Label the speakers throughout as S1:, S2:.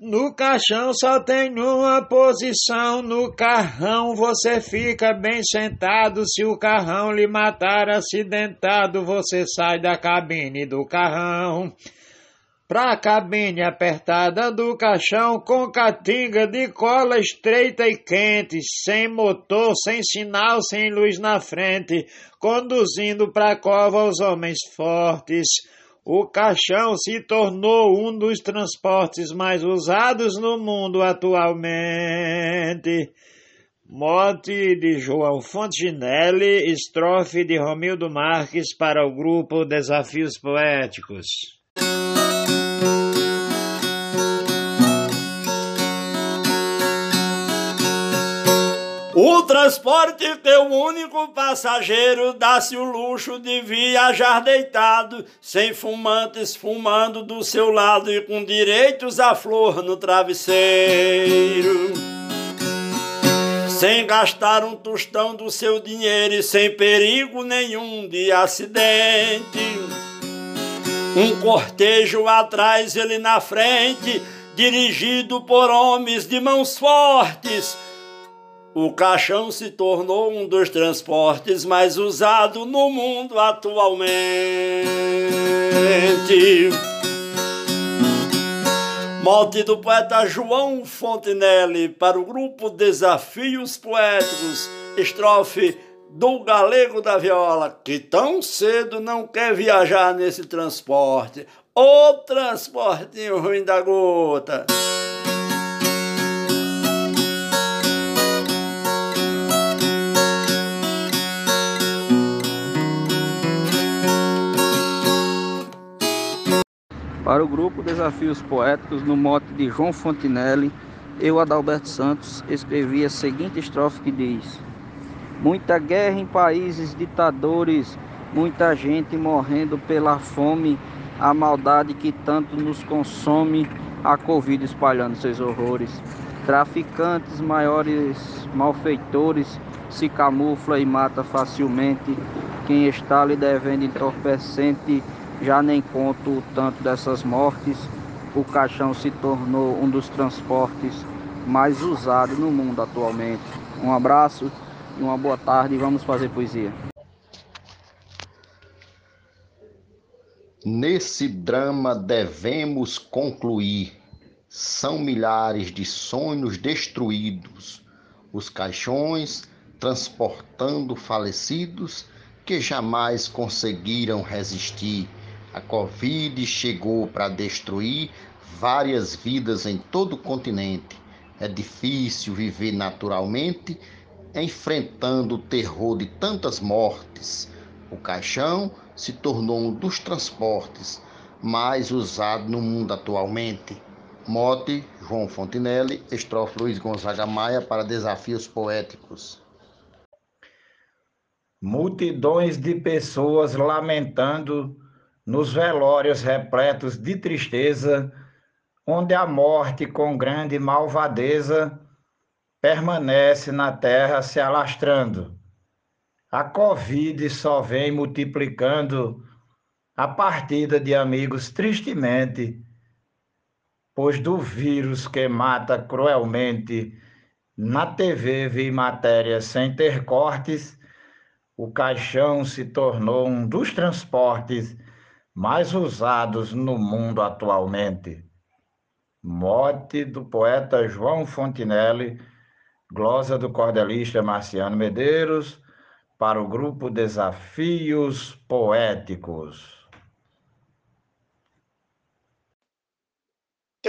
S1: No caixão só tem uma posição, no carrão você fica bem sentado. Se o carrão lhe matar acidentado, você sai da cabine do carrão. Pra cabine apertada do caixão, com catinga de cola estreita e quente, sem motor, sem sinal, sem luz na frente, conduzindo pra cova os homens fortes. O caixão se tornou um dos transportes mais usados no mundo atualmente. Mote de João Fontinelli, estrofe de Romildo Marques para o grupo Desafios Poéticos.
S2: O transporte teu único passageiro dá-se o luxo de viajar deitado, sem fumantes fumando do seu lado e com direitos à flor no travesseiro. Sem gastar um tostão do seu dinheiro e sem perigo nenhum de acidente. Um cortejo atrás, ele na frente, dirigido por homens de mãos fortes o caixão se tornou um dos transportes mais usados no mundo atualmente. Morte do poeta João Fontenelle para o grupo Desafios Poéticos, estrofe do Galego da Viola, que tão cedo não quer viajar nesse transporte. O transportinho ruim da gota.
S3: Para o grupo Desafios Poéticos, no mote de João Fontinelli, eu, Adalberto Santos, escrevi a seguinte estrofe que diz: Muita guerra em países ditadores, muita gente morrendo pela fome, a maldade que tanto nos consome, a Covid espalhando seus horrores. Traficantes, maiores malfeitores, se camufla e mata facilmente. Quem está lhe devendo entorpecente já nem conto o tanto dessas mortes. O caixão se tornou um dos transportes mais usados no mundo atualmente. Um abraço e uma boa tarde vamos fazer poesia.
S4: Nesse drama devemos concluir. São milhares de sonhos destruídos, os caixões transportando falecidos que jamais conseguiram resistir a Covid chegou para destruir várias vidas em todo o continente. É difícil viver naturalmente enfrentando o terror de tantas mortes. O caixão se tornou um dos transportes mais usados no mundo atualmente. Mote João Fontinelli, estrofe Luiz Gonzaga Maia para Desafios Poéticos.
S5: Multidões de pessoas lamentando nos velórios repletos de tristeza, onde a morte com grande malvadeza permanece na terra se alastrando. A Covid só vem multiplicando a partida de amigos tristemente, pois do vírus que mata cruelmente, na TV vi matérias sem ter cortes, o caixão se tornou um dos transportes mais usados no mundo atualmente. Mote do poeta João Fontinelli, glosa do cordelista Marciano Medeiros, para o grupo Desafios Poéticos.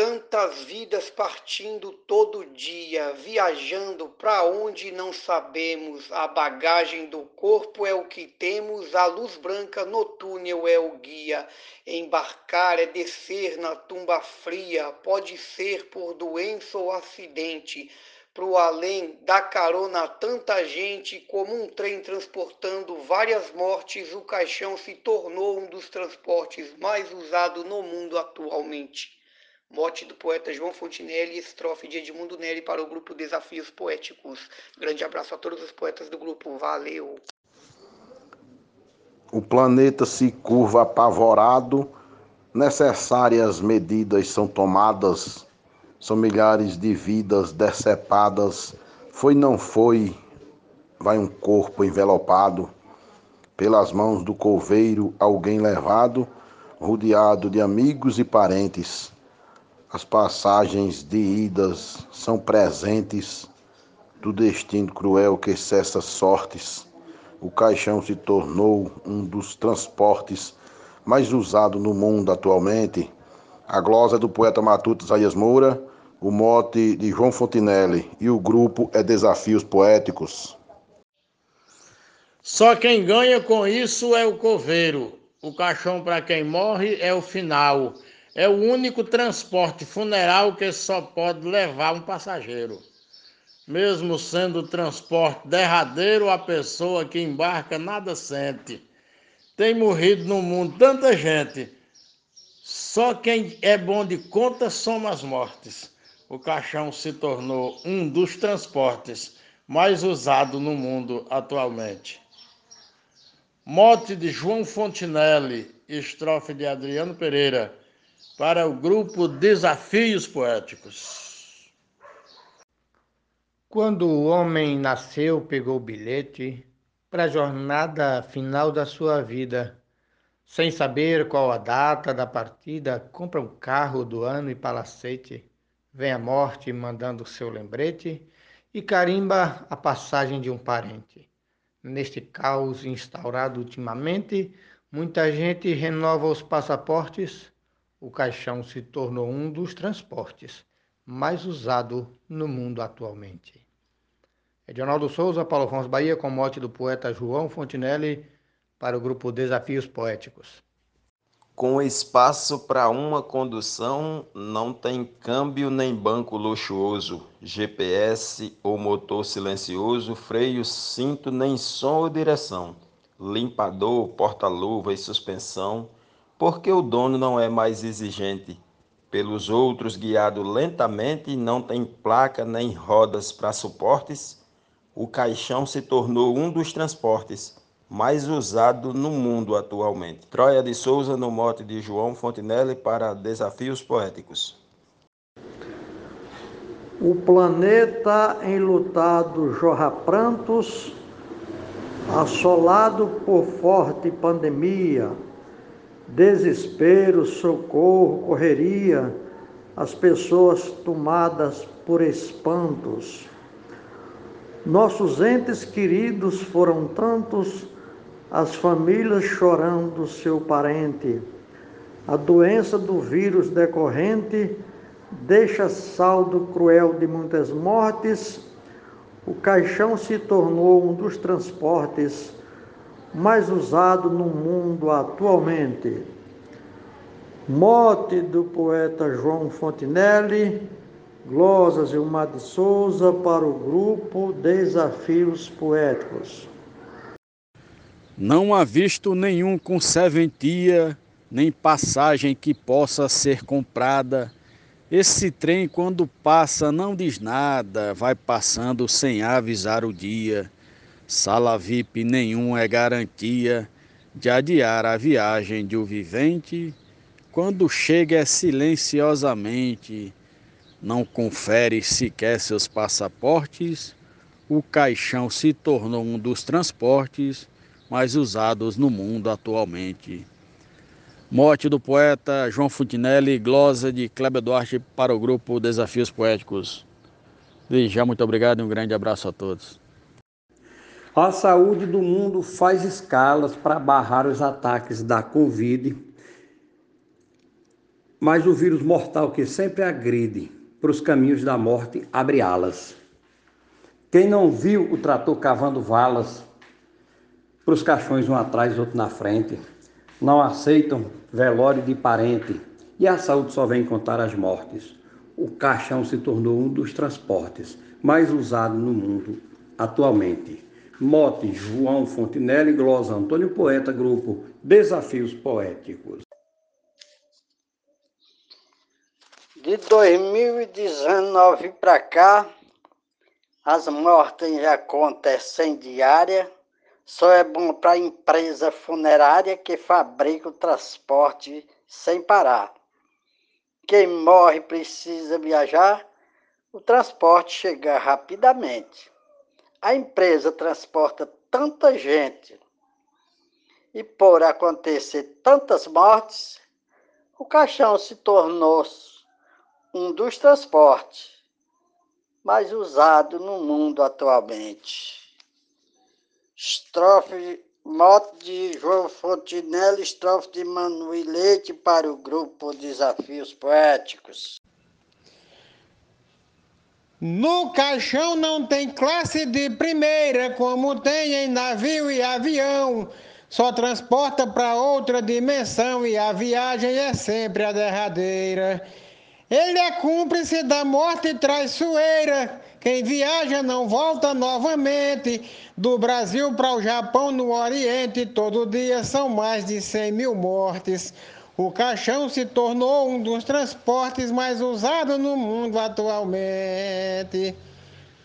S6: Tantas vidas partindo todo dia, viajando para onde não sabemos. A bagagem do corpo é o que temos, a luz branca no túnel é o guia. Embarcar é descer na tumba fria, pode ser por doença ou acidente. Pro além da carona tanta gente, como um trem transportando várias mortes, o caixão se tornou um dos transportes mais usados no mundo atualmente. Mote do poeta João Fontinelli, estrofe de Edmundo Nelly para o grupo Desafios Poéticos. Grande abraço a todos os poetas do grupo. Valeu!
S7: O planeta se curva apavorado, necessárias medidas são tomadas São milhares de vidas decepadas. Foi, não foi, vai um corpo envelopado pelas mãos do coveiro, alguém levado, rodeado de amigos e parentes. As passagens de idas são presentes do destino cruel que cessa sortes. O caixão se tornou um dos transportes mais usado no mundo atualmente. A glosa do poeta matuto Isaías Moura, o mote de João Fontinelli e o grupo é Desafios Poéticos.
S8: Só quem ganha com isso é o coveiro. O caixão para quem morre é o final. É o único transporte funeral que só pode levar um passageiro. Mesmo sendo o transporte derradeiro, a pessoa que embarca nada sente. Tem morrido no mundo tanta gente. Só quem é bom de conta soma as mortes. O caixão se tornou um dos transportes mais usado no mundo atualmente. Mote de João Fontinelli, estrofe de Adriano Pereira, para o grupo Desafios Poéticos.
S9: Quando o homem nasceu, pegou o bilhete para a jornada final da sua vida. Sem saber qual a data da partida, compra um carro do ano e palacete. Vem a morte mandando seu lembrete e carimba a passagem de um parente. Neste caos instaurado ultimamente, muita gente renova os passaportes. O caixão se tornou um dos transportes mais usado no mundo atualmente. Edionaldo Souza, Paulo Afonso Bahia, com mote do poeta João Fontinelli, para o grupo Desafios Poéticos.
S6: Com espaço para uma condução, não tem câmbio nem banco luxuoso, GPS ou motor silencioso, freio, cinto, nem som ou direção, limpador, porta-luva e suspensão, porque o dono não é mais exigente. Pelos outros guiado lentamente, não tem placa nem rodas para suportes, o caixão se tornou um dos transportes mais usado no mundo atualmente. Troia de Souza no mote de João Fontinelli para Desafios Poéticos.
S10: O planeta enlutado jorra prantos, assolado por forte pandemia, desespero, socorro, correria, as pessoas tomadas por espantos. Nossos entes queridos foram tantos as famílias chorando seu parente. A doença do vírus decorrente deixa saldo cruel de muitas mortes. O caixão se tornou um dos transportes mais usado no mundo atualmente. Mote do poeta João Fontinelli, glosas Gilmar de Souza para o grupo Desafios Poéticos.
S8: Não há visto nenhum com serventia, nem passagem que possa ser comprada. Esse trem, quando passa, não diz nada, vai passando sem avisar o dia. Sala VIP nenhum é garantia de adiar a viagem de um vivente. Quando chega é silenciosamente, não confere sequer seus passaportes. O caixão se tornou um dos transportes mais usados no mundo atualmente. Morte do poeta João Fontinelli, glosa de Kleber Duarte para o grupo Desafios Poéticos. Desde já, muito obrigado e um grande abraço a todos.
S10: A saúde do mundo faz escalas para barrar os ataques da Covid, mas o vírus mortal que sempre agride para os caminhos da morte abre alas. Quem não viu o trator cavando valas para os caixões um atrás, outro na frente. Não aceitam velório de parente e a saúde só vem contar as mortes. O caixão se tornou um dos transportes mais usado no mundo atualmente. Mote João Fontinelli, glosa Antônio Poeta, grupo Desafios Poéticos.
S11: De 2019 para cá, as mortes já acontecem diária só é bom para a empresa funerária que fabrica o transporte sem parar. quem morre precisa viajar, o transporte chega rapidamente. A empresa transporta tanta gente e por acontecer tantas mortes, o caixão se tornou um dos transportes mais usados no mundo atualmente. Estrofe moto de João Fontinelli, estrofe de Manuel Leite para o grupo Desafios Poéticos.
S12: No caixão não tem classe de primeira, como tem em navio e avião. Só transporta para outra dimensão e a viagem é sempre a derradeira. Ele é cúmplice da morte traiçoeira. Quem viaja não volta novamente. Do Brasil para o Japão, no Oriente, todo dia são mais de 100 mil mortes. O caixão se tornou um dos transportes mais usados no mundo atualmente.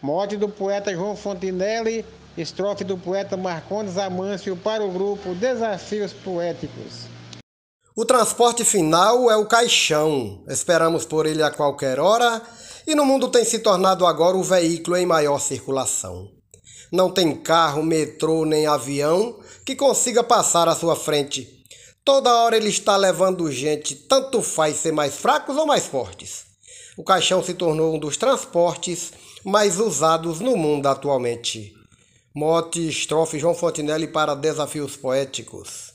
S12: Morte do poeta João Fontinelli, estrofe do poeta Marcondes Amâncio para o grupo Desafios Poéticos.
S13: O transporte final é o caixão. Esperamos por ele a qualquer hora e no mundo tem se tornado agora o veículo em maior circulação. Não tem carro, metrô nem avião que consiga passar à sua frente. Toda hora ele está levando gente, tanto faz ser mais fracos ou mais fortes. O caixão se tornou um dos transportes mais usados no mundo atualmente. Mote, estrofe João Fontinelli para Desafios Poéticos.